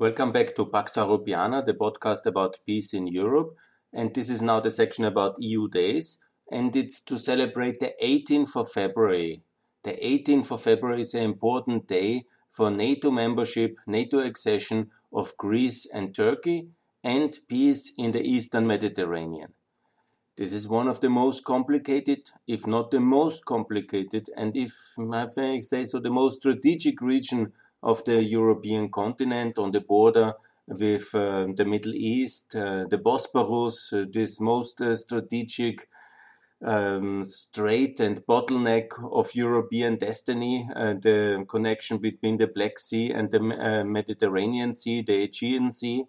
Welcome back to Pax Europiana, the podcast about peace in Europe. And this is now the section about EU days. And it's to celebrate the 18th of February. The 18th of February is an important day for NATO membership, NATO accession of Greece and Turkey, and peace in the Eastern Mediterranean. This is one of the most complicated, if not the most complicated, and if I may say so, the most strategic region of the European continent on the border with uh, the Middle East, uh, the Bosporus, uh, this most uh, strategic um, strait and bottleneck of European destiny, uh, the connection between the Black Sea and the uh, Mediterranean Sea, the Aegean Sea,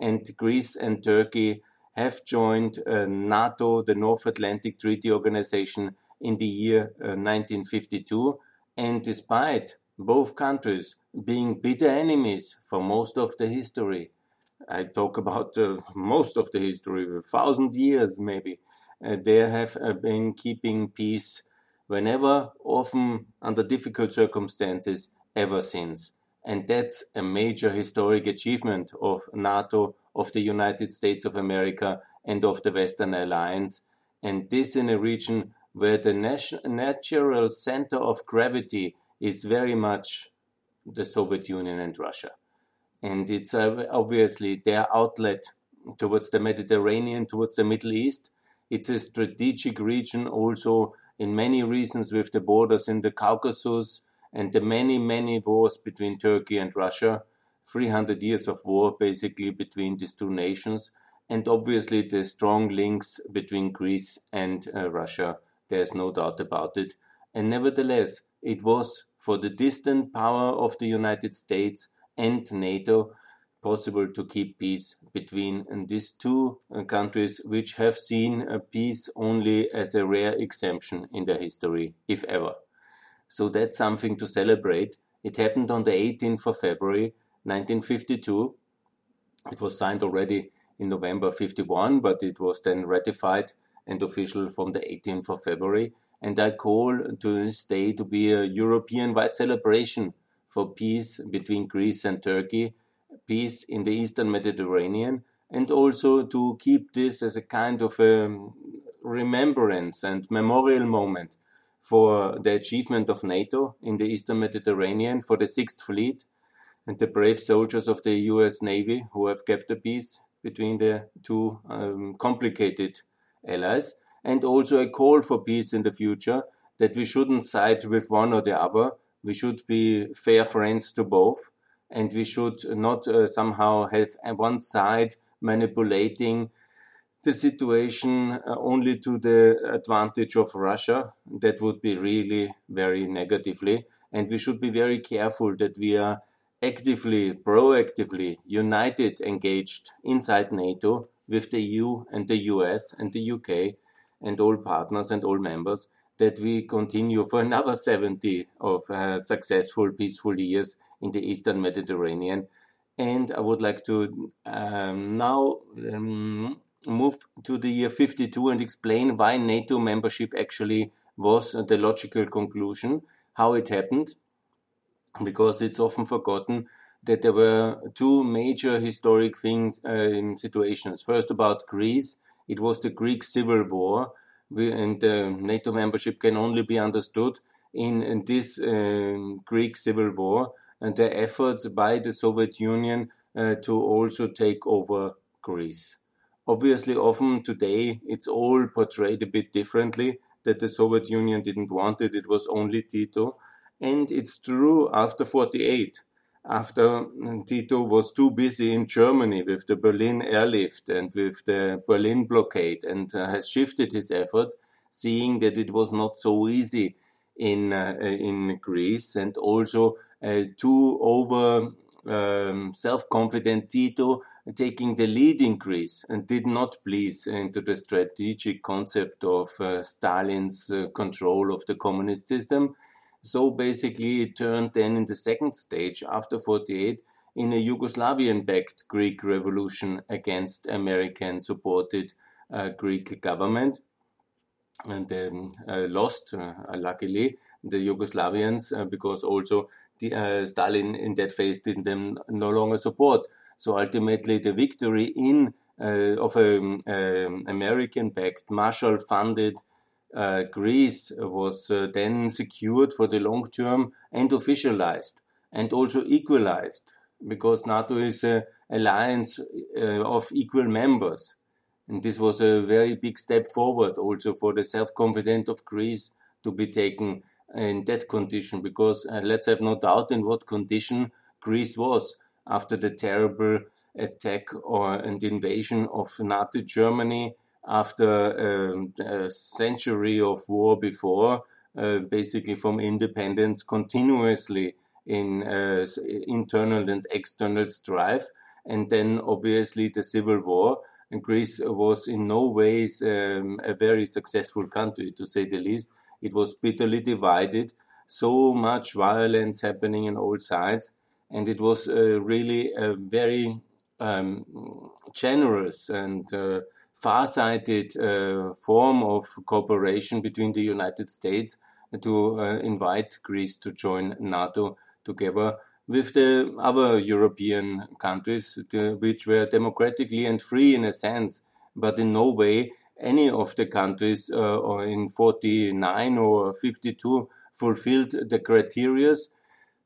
and Greece and Turkey have joined NATO, the North Atlantic Treaty Organization, in the year 1952. And despite both countries being bitter enemies for most of the history. I talk about uh, most of the history, a thousand years maybe. Uh, they have uh, been keeping peace whenever, often under difficult circumstances, ever since. And that's a major historic achievement of NATO, of the United States of America, and of the Western Alliance. And this in a region where the natural center of gravity is very much the Soviet Union and Russia. And it's uh, obviously their outlet towards the Mediterranean, towards the Middle East. It's a strategic region also in many reasons with the borders in the Caucasus and the many, many wars between Turkey and Russia. 300 years of war basically between these two nations. And obviously the strong links between Greece and uh, Russia. There's no doubt about it. And nevertheless, it was for the distant power of the United States and NATO possible to keep peace between these two uh, countries, which have seen peace only as a rare exemption in their history, if ever. So that's something to celebrate. It happened on the 18th of February 1952. It was signed already in November 51, but it was then ratified and official from the 18th of February and I call to this day to be a European-wide celebration for peace between Greece and Turkey, peace in the Eastern Mediterranean, and also to keep this as a kind of a remembrance and memorial moment for the achievement of NATO in the Eastern Mediterranean, for the Sixth Fleet, and the brave soldiers of the US Navy who have kept the peace between the two um, complicated allies and also a call for peace in the future that we shouldn't side with one or the other. We should be fair friends to both, and we should not uh, somehow have one side manipulating the situation uh, only to the advantage of Russia. That would be really very negatively. And we should be very careful that we are actively, proactively, united, engaged inside NATO with the EU and the US and the UK and all partners and all members that we continue for another 70 of uh, successful, peaceful years in the Eastern Mediterranean. And I would like to um, now um, move to the year 52 and explain why NATO membership actually was the logical conclusion, how it happened, because it's often forgotten that there were two major historic things uh, in situations. First, about Greece it was the Greek Civil War, and uh, NATO membership can only be understood in, in this um, Greek Civil War and the efforts by the Soviet Union uh, to also take over Greece. Obviously, often today it's all portrayed a bit differently that the Soviet Union didn't want it, it was only Tito. And it's true after 48 after Tito was too busy in Germany with the Berlin airlift and with the Berlin blockade and uh, has shifted his effort, seeing that it was not so easy in uh, in Greece and also uh, too over um, self-confident Tito taking the lead in Greece and did not please into the strategic concept of uh, Stalin's uh, control of the communist system so basically, it turned then in the second stage after 48 in a Yugoslavian backed Greek revolution against American supported uh, Greek government and um, uh, lost, uh, luckily, the Yugoslavians uh, because also the, uh, Stalin in that phase did them no longer support. So ultimately, the victory in uh, of an um, American-backed Marshall-funded Greece was uh, then secured for the long term and officialized and also equalized because NATO is an alliance uh, of equal members. And this was a very big step forward also for the self-confidence of Greece to be taken in that condition because uh, let's have no doubt in what condition Greece was after the terrible attack or and invasion of Nazi Germany after um, a century of war before, uh, basically from independence, continuously in uh, internal and external strife, and then obviously the civil war. And Greece was in no ways um, a very successful country, to say the least. It was bitterly divided, so much violence happening on all sides, and it was uh, really a very um, generous and uh, far-sighted uh, form of cooperation between the United States to uh, invite Greece to join NATO together with the other European countries, which were democratically and free in a sense, but in no way any of the countries uh, in 49 or 52 fulfilled the criteria.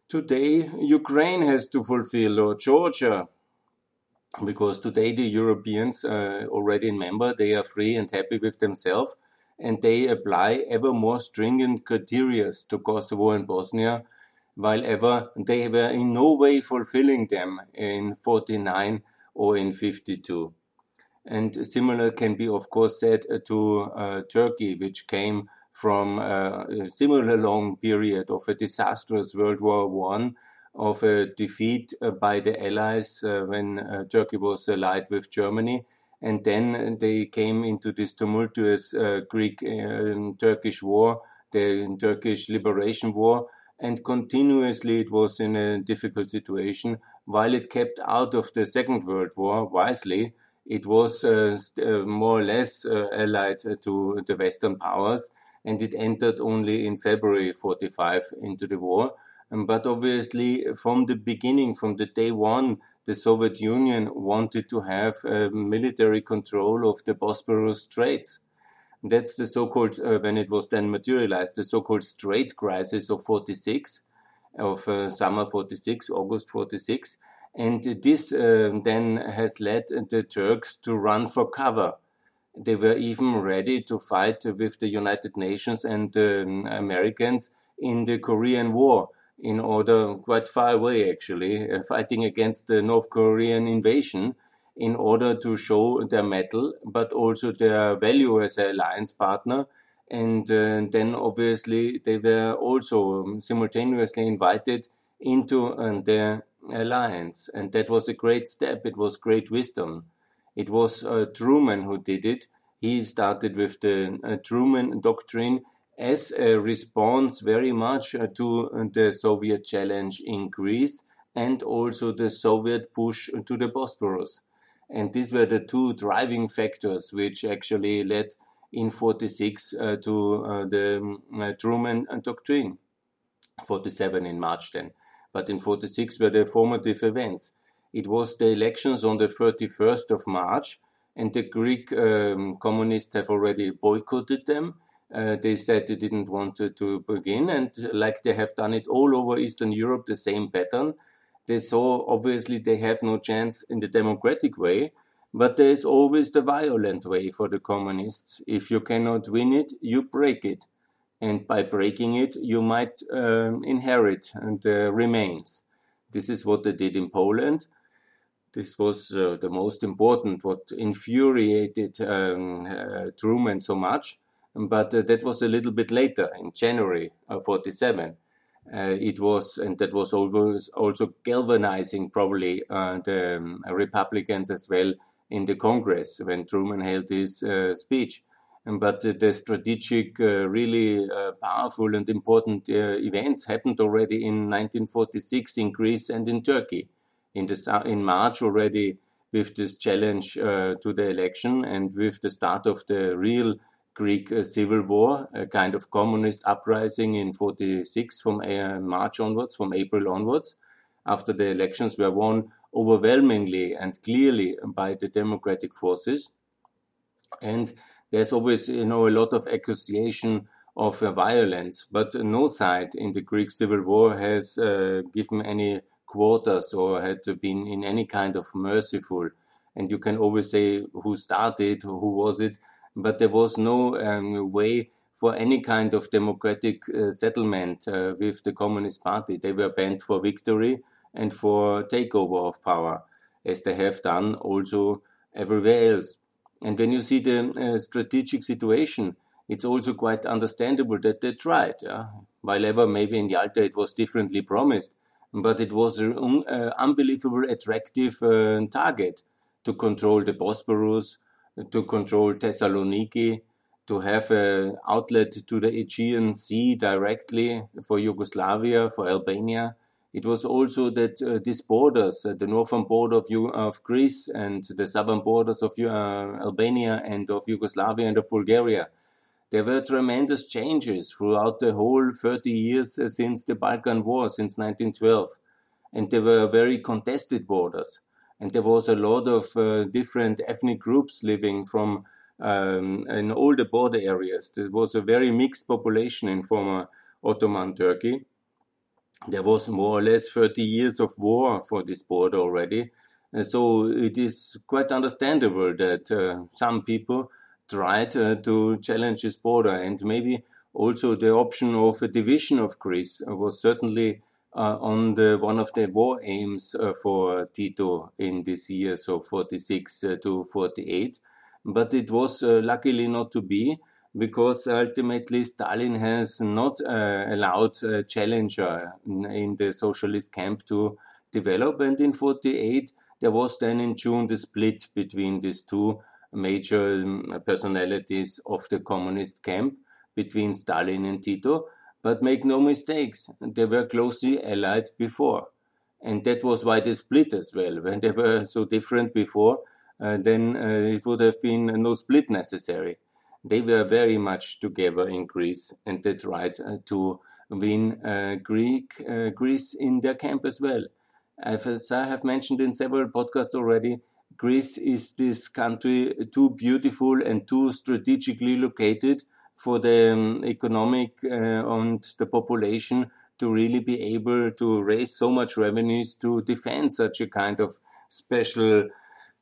Today, Ukraine has to fulfill, or Georgia, because today the Europeans uh, already in member, they are free and happy with themselves, and they apply ever more stringent criteria to Kosovo and Bosnia, while ever they were in no way fulfilling them in 49 or in 52. And similar can be, of course, said to uh, Turkey, which came from uh, a similar long period of a disastrous World War One of a defeat uh, by the Allies uh, when uh, Turkey was allied with Germany. And then they came into this tumultuous Greek Turkish war, the Turkish Liberation War, and continuously it was in a difficult situation. While it kept out of the Second World War wisely, it was uh, more or less uh, allied to the Western powers, and it entered only in February 45 into the war. But obviously, from the beginning, from the day one, the Soviet Union wanted to have uh, military control of the Bosporus Straits. That's the so-called, uh, when it was then materialized, the so-called Strait Crisis of 46, of uh, summer 46, August 46. And this um, then has led the Turks to run for cover. They were even ready to fight with the United Nations and um, Americans in the Korean War in order, quite far away actually, uh, fighting against the North Korean invasion in order to show their mettle, but also their value as an alliance partner. And uh, then obviously they were also um, simultaneously invited into uh, the alliance. And that was a great step. It was great wisdom. It was uh, Truman who did it. He started with the uh, Truman Doctrine as a response very much uh, to uh, the Soviet challenge in Greece and also the Soviet push to the Bosporus. And these were the two driving factors which actually led in 46 uh, to uh, the um, uh, Truman Doctrine. 47 in March then. But in 46 were the formative events. It was the elections on the 31st of March, and the Greek um, communists have already boycotted them uh, they said they didn't want to, to begin, and like they have done it all over Eastern Europe, the same pattern. They saw obviously they have no chance in the democratic way, but there is always the violent way for the communists. If you cannot win it, you break it. And by breaking it, you might uh, inherit the remains. This is what they did in Poland. This was uh, the most important, what infuriated um, uh, Truman so much but uh, that was a little bit later in January of 47. Uh, it was, and that was always also galvanizing probably uh, the um, Republicans as well in the Congress when Truman held his uh, speech. but the strategic, uh, really uh, powerful and important events happened already in 1946 in Greece and in Turkey. In, the, in March already with this challenge to the election and with the start of the real Greek uh, civil war, a kind of communist uprising in 46 from uh, March onwards, from April onwards, after the elections were won overwhelmingly and clearly by the democratic forces. And there's always, you know, a lot of accusation of uh, violence, but no side in the Greek civil war has uh, given any quarters or had been in any kind of merciful. And you can always say who started, who was it, but there was no um, way for any kind of democratic uh, settlement uh, with the Communist Party. They were bent for victory and for takeover of power, as they have done also everywhere else. And when you see the uh, strategic situation, it's also quite understandable that they tried. Yeah? While ever maybe in Yalta it was differently promised, but it was an un- uh, unbelievable attractive uh, target to control the Bosporus, to control Thessaloniki, to have an outlet to the Aegean Sea directly for Yugoslavia, for Albania. It was also that uh, these borders, uh, the northern border of, of, Greece and the southern borders of uh, Albania and of Yugoslavia and of Bulgaria, there were tremendous changes throughout the whole 30 years uh, since the Balkan War, since 1912. And there were very contested borders. And there was a lot of uh, different ethnic groups living from um, in all the border areas. There was a very mixed population in former Ottoman Turkey. There was more or less 30 years of war for this border already. And so it is quite understandable that uh, some people tried uh, to challenge this border. And maybe also the option of a division of Greece was certainly uh, on the one of the war aims uh, for Tito in this year, so 46 uh, to 48. But it was uh, luckily not to be because ultimately Stalin has not uh, allowed a challenger in the socialist camp to develop. And in 48, there was then in June the split between these two major um, personalities of the communist camp between Stalin and Tito. But make no mistakes, they were closely allied before. And that was why they split as well. When they were so different before, uh, then uh, it would have been no split necessary. They were very much together in Greece and they tried uh, to win uh, Greek uh, Greece in their camp as well. As I have mentioned in several podcasts already, Greece is this country too beautiful and too strategically located for the um, economic uh, and the population to really be able to raise so much revenues to defend such a kind of special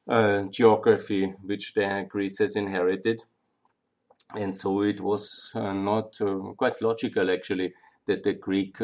uh, geography which the Greece has inherited. And so it was uh, not quite logical actually that the Greek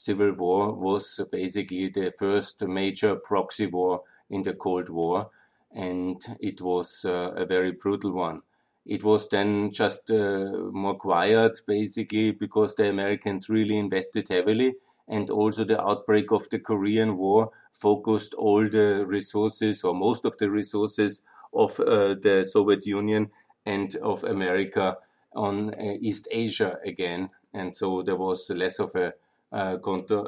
civil war was basically the first major proxy war in the Cold War, and it was uh, a very brutal one. It was then just uh, more quiet, basically, because the Americans really invested heavily, and also the outbreak of the Korean War focused all the resources, or most of the resources, of uh, the Soviet Union and of America on uh, East Asia again, and so there was less of a uh,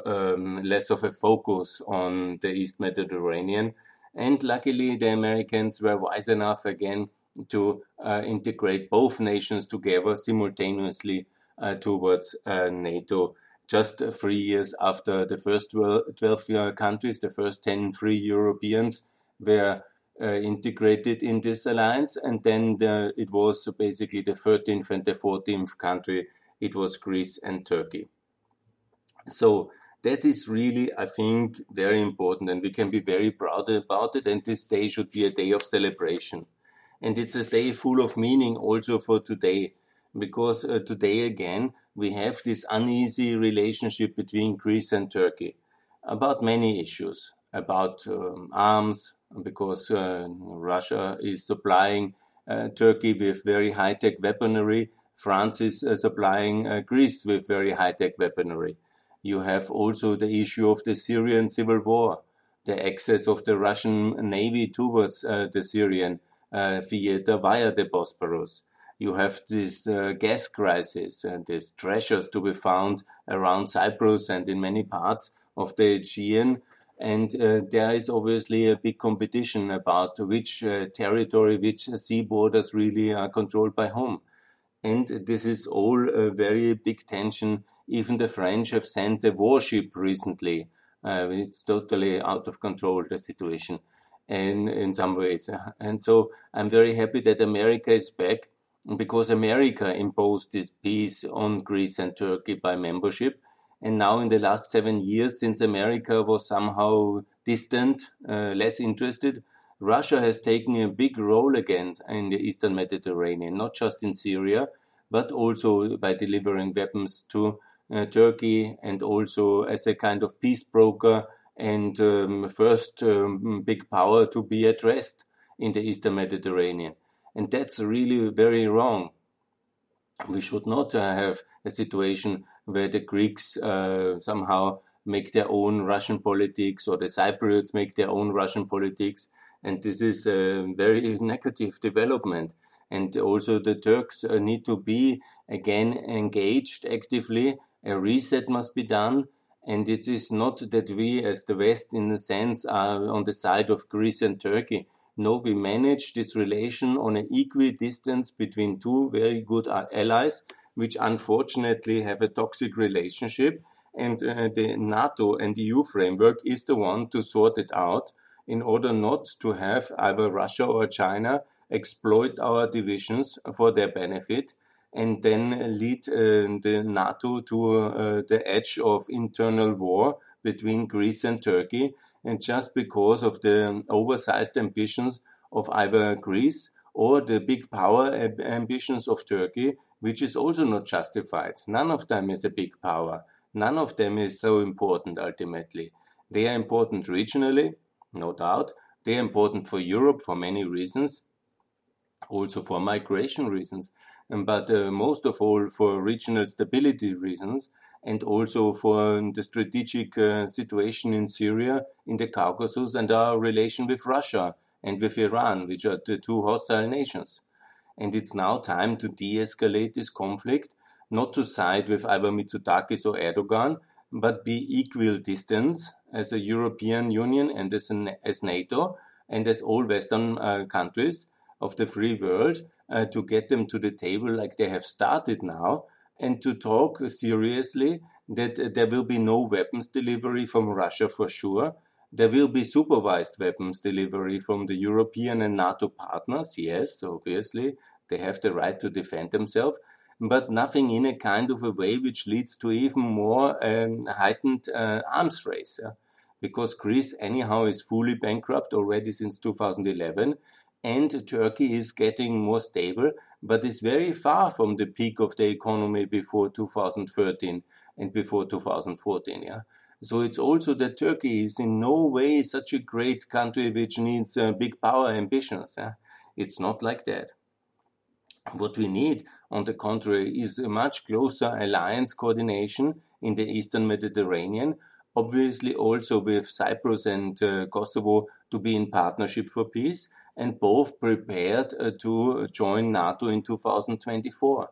um, less of a focus on the East Mediterranean. And luckily, the Americans were wise enough again to uh, integrate both nations together simultaneously uh, towards uh, NATO. Just three years after the first 12 countries, the first 10 free Europeans were uh, integrated in this alliance, and then the, it was basically the 13th and the 14th country. It was Greece and Turkey. So that is really, I think, very important, and we can be very proud about it. And this day should be a day of celebration. And it's a day full of meaning also for today, because uh, today again, we have this uneasy relationship between Greece and Turkey about many issues, about um, arms, because uh, Russia is supplying uh, Turkey with very high tech weaponry. France is uh, supplying uh, Greece with very high tech weaponry you have also the issue of the Syrian civil war, the access of the Russian navy towards uh, the Syrian theater via the Bosporus. You have this uh, gas crisis and these treasures to be found around Cyprus and in many parts of the Aegean. And uh, there is obviously a big competition about which uh, territory, which sea borders really are controlled by whom. and this is all a very big tension. Even the French have sent a warship recently. Uh, it's totally out of control, the situation, and in some ways. And so I'm very happy that America is back because America imposed this peace on Greece and Turkey by membership. And now, in the last seven years, since America was somehow distant, uh, less interested, Russia has taken a big role again in the Eastern Mediterranean, not just in Syria, but also by delivering weapons to uh, Turkey and also as a kind of peace broker and um, first um, big power to be addressed in the Eastern Mediterranean. And that's really very wrong. We should not uh, have a situation where the Greeks uh, somehow make their own Russian politics or the Cypriots make their own Russian politics and this is a very negative development. And also the Turks uh, need to be again engaged actively. A reset must be done. And it is not that we, as the West, in a sense, are on the side of Greece and Turkey. No, we manage this relation on an equal distance between two very good allies, which unfortunately have a toxic relationship. And uh, the NATO and EU framework is the one to sort it out in order not to have either Russia or China exploit our divisions for their benefit and then lead uh, the NATO to uh, the edge of internal war between Greece and Turkey. And just because of the oversized ambitions of either Greece or the big power ambitions of Turkey, which is also not justified. None of them is a big power. None of them is so important ultimately. They are important regionally, no doubt. They're important for Europe for many reasons, also for migration reasons, but uh, most of all for regional stability reasons, and also for the strategic uh, situation in Syria, in the Caucasus, and our relation with Russia and with Iran, which are the two hostile nations. And it's now time to de escalate this conflict, not to side with either Mitsotakis or Erdogan, but be equal distance as a European Union and as, an, as NATO and as all Western uh, countries of the free world uh, to get them to the table like they have started now and to talk seriously that uh, there will be no weapons delivery from Russia for sure. There will be supervised weapons delivery from the European and NATO partners, yes, obviously. They have the right to defend themselves but nothing in a kind of a way which leads to even more um, heightened uh, arms race. Yeah? Because Greece, anyhow, is fully bankrupt already since 2011, and Turkey is getting more stable, but is very far from the peak of the economy before 2013 and before 2014. Yeah. So it's also that Turkey is in no way such a great country which needs uh, big power ambitions. Yeah? It's not like that. What we need, on the contrary, is a much closer alliance coordination in the Eastern Mediterranean, obviously also with Cyprus and uh, Kosovo to be in partnership for peace, and both prepared uh, to join NATO in 2024.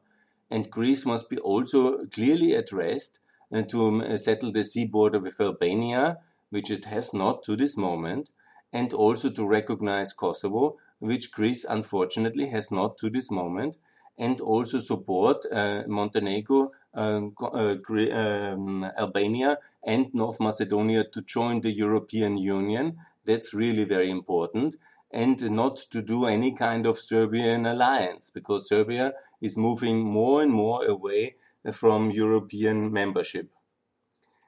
And Greece must be also clearly addressed uh, to um, settle the sea border with Albania, which it has not to this moment, and also to recognize Kosovo, which Greece unfortunately has not to this moment, and also support uh, Montenegro, uh, uh, um, Albania, and North Macedonia to join the European Union. That's really very important. And not to do any kind of Serbian alliance, because Serbia is moving more and more away from European membership.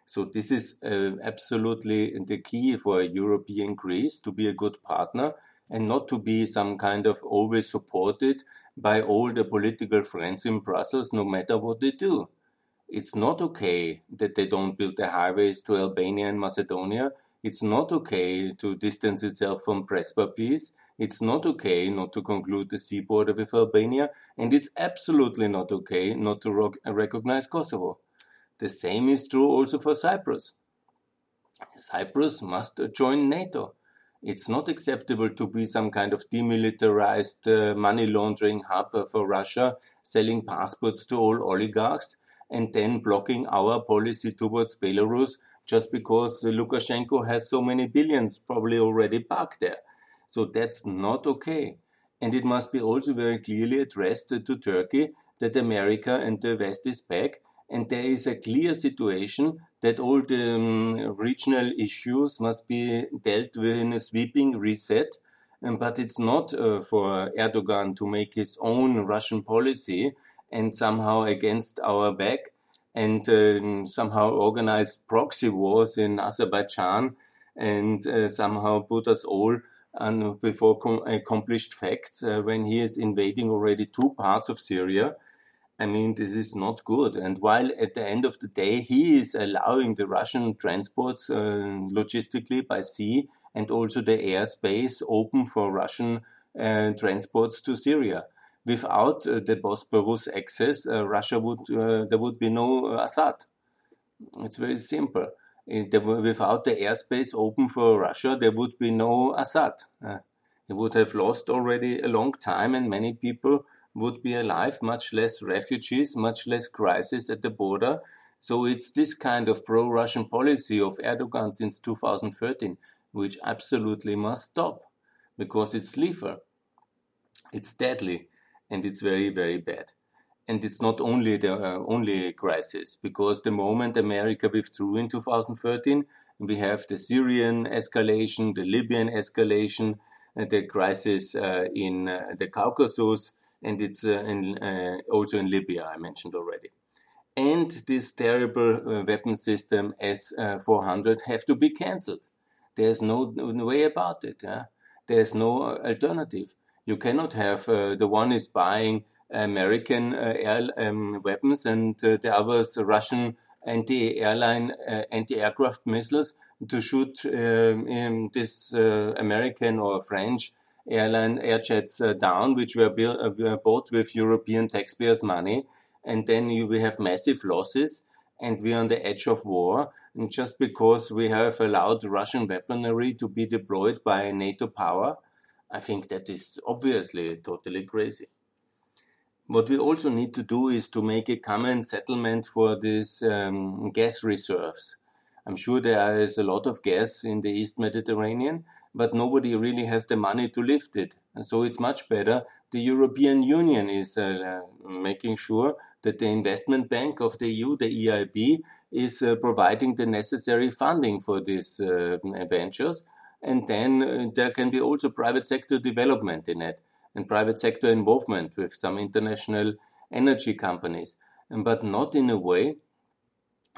So this is uh, absolutely the key for European Greece to be a good partner and not to be some kind of always supported by all the political friends in Brussels, no matter what they do. It's not okay that they don't build the highways to Albania and Macedonia. It's not okay to distance itself from Prespa peace. It's not okay not to conclude the sea border with Albania. And it's absolutely not okay not to recognize Kosovo. The same is true also for Cyprus. Cyprus must join NATO. It's not acceptable to be some kind of demilitarized uh, money laundering hub for Russia, selling passports to all oligarchs, and then blocking our policy towards Belarus just because Lukashenko has so many billions probably already parked there. So that's not okay. And it must be also very clearly addressed to Turkey that America and the West is back, and there is a clear situation that all the um, regional issues must be dealt with in a sweeping reset. Um, but it's not uh, for Erdogan to make his own Russian policy and somehow against our back and uh, somehow organized proxy wars in Azerbaijan and uh, somehow put us all on before accomplished facts uh, when he is invading already two parts of Syria. I mean, this is not good. And while at the end of the day, he is allowing the Russian transports uh, logistically by sea and also the airspace open for Russian uh, transports to Syria without uh, the Bosporus access, uh, Russia would uh, there would be no Assad. It's very simple. without the airspace open for Russia, there would be no Assad. he would have lost already a long time, and many people would be alive, much less refugees, much less crisis at the border. So it's this kind of pro-Russian policy of Erdogan since 2013, which absolutely must stop, because it's lethal, it's deadly, and it's very, very bad. And it's not only the uh, only crisis, because the moment America withdrew in 2013, we have the Syrian escalation, the Libyan escalation, uh, the crisis uh, in uh, the Caucasus, and it's uh, in, uh, also in Libya, I mentioned already. And this terrible weapon system S-400 have to be cancelled. There's no, no, way about it. There's no alternative. You cannot have uh, the one is buying American uh, air um, weapons and uh, the others Russian anti-airline, anti-aircraft missiles to shoot um, this uh, American or French airline air jets down, which were, built, were bought with European taxpayers' money, and then you will have massive losses, and we're on the edge of war. And just because we have allowed Russian weaponry to be deployed by a NATO power, I think that is obviously totally crazy. What we also need to do is to make a common settlement for these um, gas reserves. I'm sure there is a lot of gas in the East Mediterranean, but nobody really has the money to lift it. And so it's much better. The European Union is uh, making sure that the investment bank of the EU, the EIB, is uh, providing the necessary funding for these uh, ventures and then uh, there can be also private sector development in it and private sector involvement with some international energy companies, but not in a way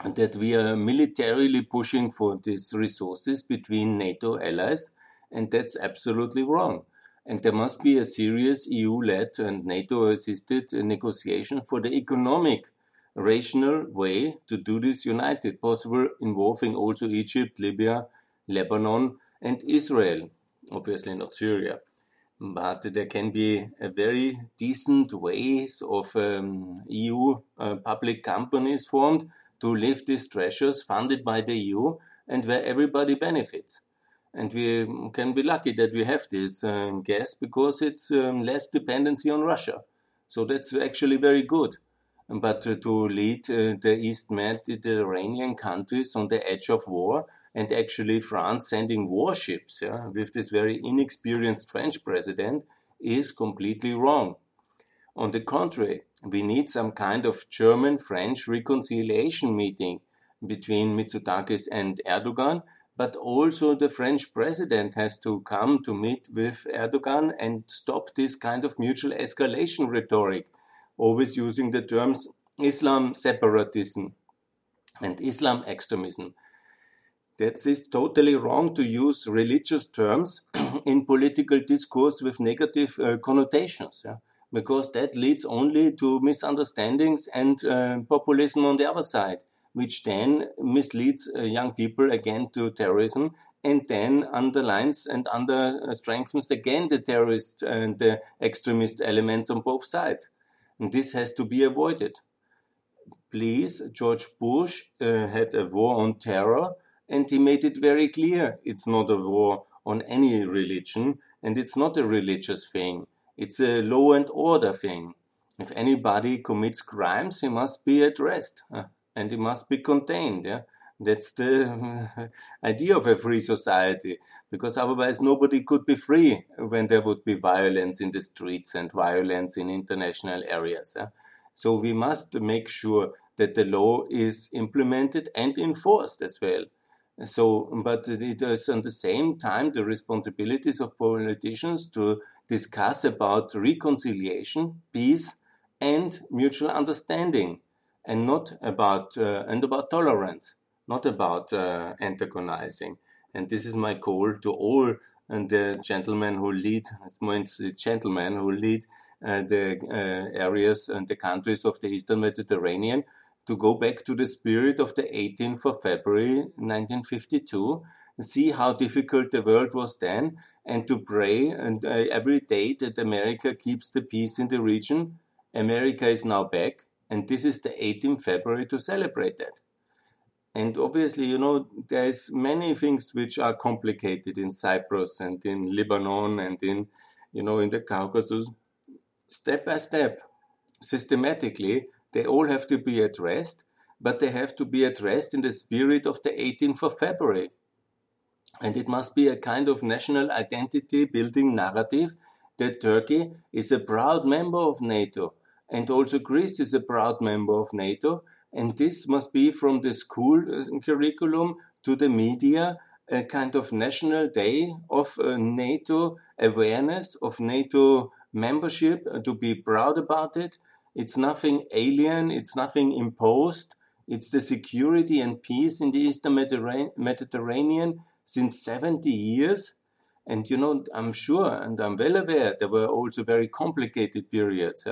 that we are militarily pushing for these resources between NATO allies, and that's absolutely wrong. And there must be a serious EU led and NATO assisted negotiation for the economic, rational way to do this united, possible involving also Egypt, Libya, Lebanon, and Israel, obviously not Syria. But there can be a very decent ways of um, EU uh, public companies formed to lift these treasures funded by the EU and where everybody benefits. And we can be lucky that we have this um, gas because it's um, less dependency on Russia. So that's actually very good. But uh, to lead uh, the East Mediterranean countries on the edge of war and actually France sending warships yeah, with this very inexperienced French president is completely wrong. On the contrary, we need some kind of German French reconciliation meeting between Mitsotakis and Erdogan, but also the French president has to come to meet with Erdogan and stop this kind of mutual escalation rhetoric, always using the terms Islam separatism and Islam extremism. That is totally wrong to use religious terms in political discourse with negative uh, connotations, yeah? because that leads only to misunderstandings and uh, populism on the other side, which then misleads uh, young people again to terrorism and then underlines and under uh, strengthens again the terrorist and the extremist elements on both sides. And this has to be avoided. Please, George Bush uh, had a war on terror and he made it very clear it's not a war on any religion and it's not a religious thing. It's a law and order thing. If anybody commits crimes, he must be addressed and he must be contained. Yeah? That's the idea of a free society, because otherwise nobody could be free when there would be violence in the streets and violence in international areas. Yeah? So we must make sure that the law is implemented and enforced as well. So, but it is at the same time the responsibilities of politicians to discuss about reconciliation, peace, and mutual understanding, and not about uh, and about tolerance, not about uh, antagonizing. And this is my call to all and the gentlemen who lead, the gentlemen who lead uh, the uh, areas and the countries of the Eastern Mediterranean to go back to the spirit of the 18th of February 1952, see how difficult the world was then, and to pray and uh, every day that America keeps the peace in the region. America is now back, and this is the 18th February to celebrate that. And obviously, you know, there's many things which are complicated in Cyprus and in Lebanon and in, you know, in the Caucasus. Step by step, systematically, they all have to be addressed, but they have to be addressed in the spirit of the 18th of February. And it must be a kind of national identity building narrative that Turkey is a proud member of NATO and also Greece is a proud member of NATO and this must be from the school uh, curriculum to the media, a kind of national day of uh, NATO awareness, of NATO membership, uh, to be proud about it. It's nothing alien, it's nothing imposed. It's the security and peace in the Eastern Mediterranean since 70 years. And you know, I'm sure and I'm well aware there were also very complicated periods.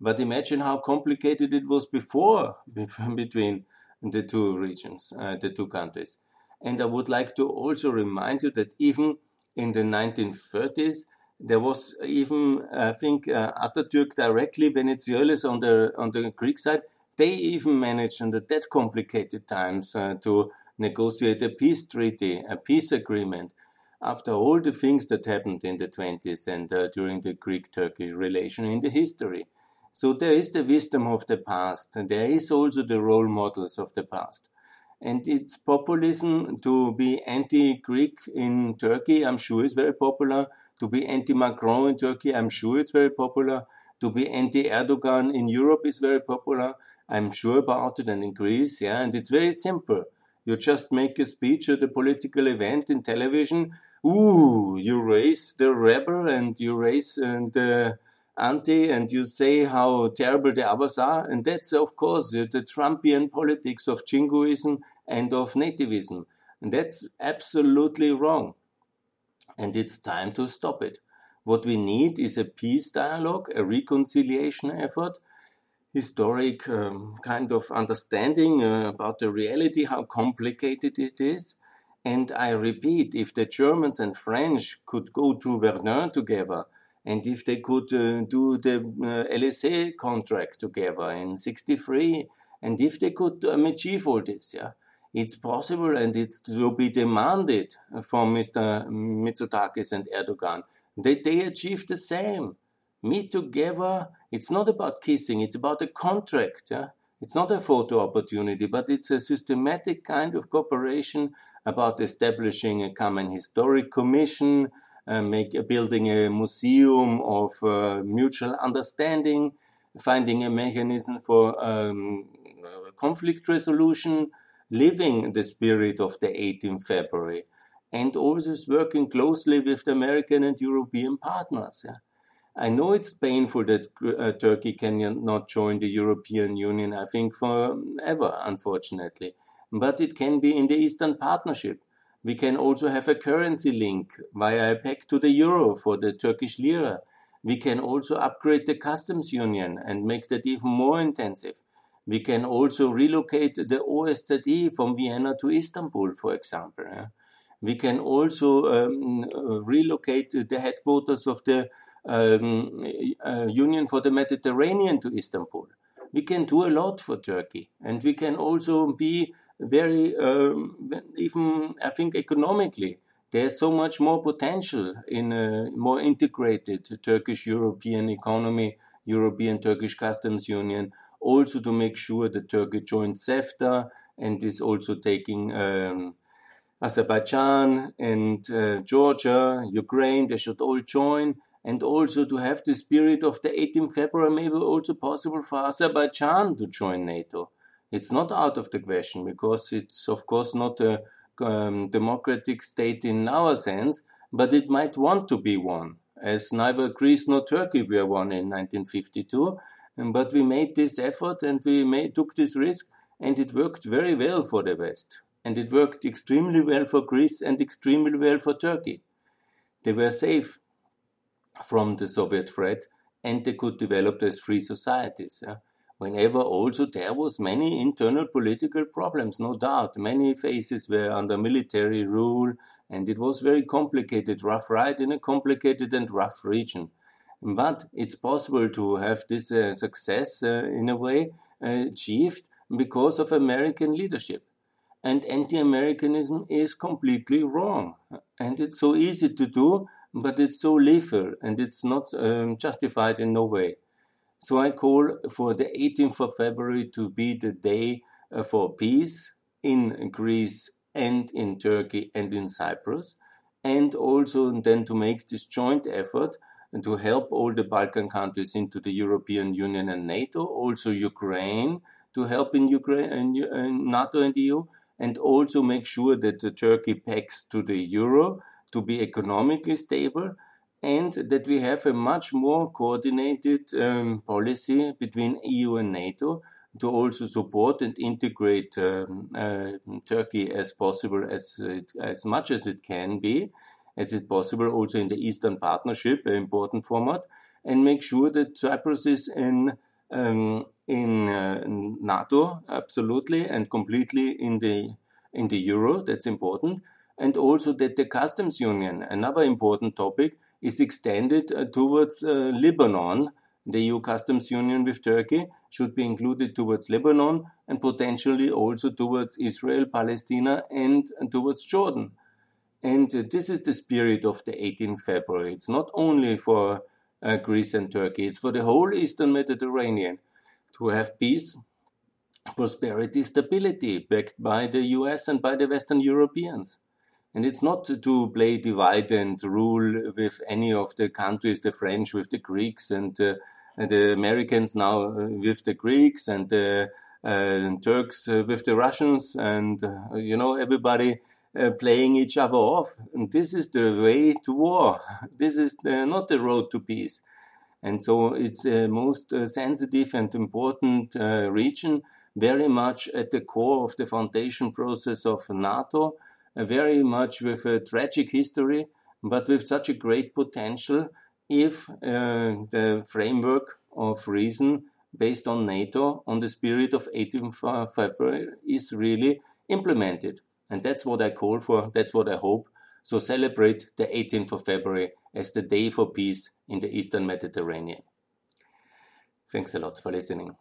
But imagine how complicated it was before between the two regions, uh, the two countries. And I would like to also remind you that even in the 1930s, there was even, I think, uh, Atatürk directly, Venizelos on the on the Greek side, they even managed under that complicated times uh, to negotiate a peace treaty, a peace agreement. After all the things that happened in the 20s and uh, during the Greek-Turkish relation in the history, so there is the wisdom of the past, and there is also the role models of the past. And it's populism to be anti-Greek in Turkey, I'm sure is very popular. To be anti-Macron in Turkey, I'm sure it's very popular. To be anti-Erdogan in Europe is very popular. I'm sure about it, and in Greece, yeah. And it's very simple. You just make a speech at a political event in television. Ooh, you raise the rebel and you raise and uh, anti and you say how terrible the others are. And that's, of course, the Trumpian politics of jingoism and of nativism. And that's absolutely wrong. And it's time to stop it. What we need is a peace dialogue, a reconciliation effort, historic um, kind of understanding uh, about the reality, how complicated it is. And I repeat, if the Germans and French could go to Verdun together, and if they could uh, do the uh, Élysée contract together in 63, and if they could um, achieve all this, yeah, it's possible and it's to be demanded from Mr. Mitsotakis and Erdogan that they achieve the same. Meet together. It's not about kissing, it's about a contract. Yeah? It's not a photo opportunity, but it's a systematic kind of cooperation about establishing a common historic commission, uh, make building a museum of uh, mutual understanding, finding a mechanism for um, conflict resolution, living the spirit of the 18th February, and also working closely with the American and European partners. I know it's painful that uh, Turkey cannot join the European Union, I think, forever, unfortunately. But it can be in the Eastern Partnership. We can also have a currency link via a peg to the euro for the Turkish lira. We can also upgrade the customs union and make that even more intensive. We can also relocate the OSZE from Vienna to Istanbul, for example. We can also um, relocate the headquarters of the um, uh, Union for the Mediterranean to Istanbul. We can do a lot for Turkey, and we can also be very, um, even I think economically, there's so much more potential in a more integrated Turkish European economy, European Turkish customs union, also to make sure that Turkey joins CEFTA and is also taking um, Azerbaijan and uh, Georgia, Ukraine, they should all join. and also to have the spirit of the 18th February, maybe also possible for Azerbaijan to join NATO. It's not out of the question because it's, of course, not a um, democratic state in our sense, but it might want to be one, as neither Greece nor Turkey were one in 1952. But we made this effort and we made, took this risk, and it worked very well for the West. And it worked extremely well for Greece and extremely well for Turkey. They were safe from the Soviet threat and they could develop as free societies. Yeah? Whenever also there was many internal political problems, no doubt. Many phases were under military rule and it was very complicated, rough ride in a complicated and rough region. But it's possible to have this uh, success uh, in a way uh, achieved because of American leadership. And anti Americanism is completely wrong. And it's so easy to do but it's so lethal and it's not um, justified in no way. So I call for the 18th of February to be the day uh, for peace in Greece and in Turkey and in Cyprus, and also then to make this joint effort and to help all the Balkan countries into the European Union and NATO, also Ukraine to help in Ukraine and NATO and EU, and also make sure that Turkey pegs to the euro to be economically stable and that we have a much more coordinated um, policy between EU and NATO to also support and integrate um, uh, Turkey as possible as it, as much as it can be, as it's possible also in the Eastern Partnership, an important format, and make sure that Cyprus is in um, in uh, NATO absolutely and completely in the in the euro. That's important and also that the customs union, another important topic, is extended uh, towards uh, Lebanon. The EU customs union with Turkey should be included towards Lebanon and potentially also towards Israel, Palestine, and towards Jordan. And uh, this is the spirit of the 18th February. It's not only for uh, Greece and Turkey, it's for the whole Eastern Mediterranean to have peace, prosperity, stability, backed by the US and by the Western Europeans. And it's not to play divide and rule with any of the countries, the French with the Greeks and, uh, and the Americans now uh, with the Greeks and the uh, Turks uh, with the Russians and, you know, everybody uh, playing each other off. And this is the way to war. This is not the road to peace. And so it's a most sensitive and important region, very much at the core of the foundation process of NATO very much with a tragic history, but with such a great potential if uh, the framework of reason based on NATO, on the spirit of 18 February, is really implemented. And that's what I call for, that's what I hope. So celebrate the 18th of February as the day for peace in the Eastern Mediterranean. Thanks a lot for listening.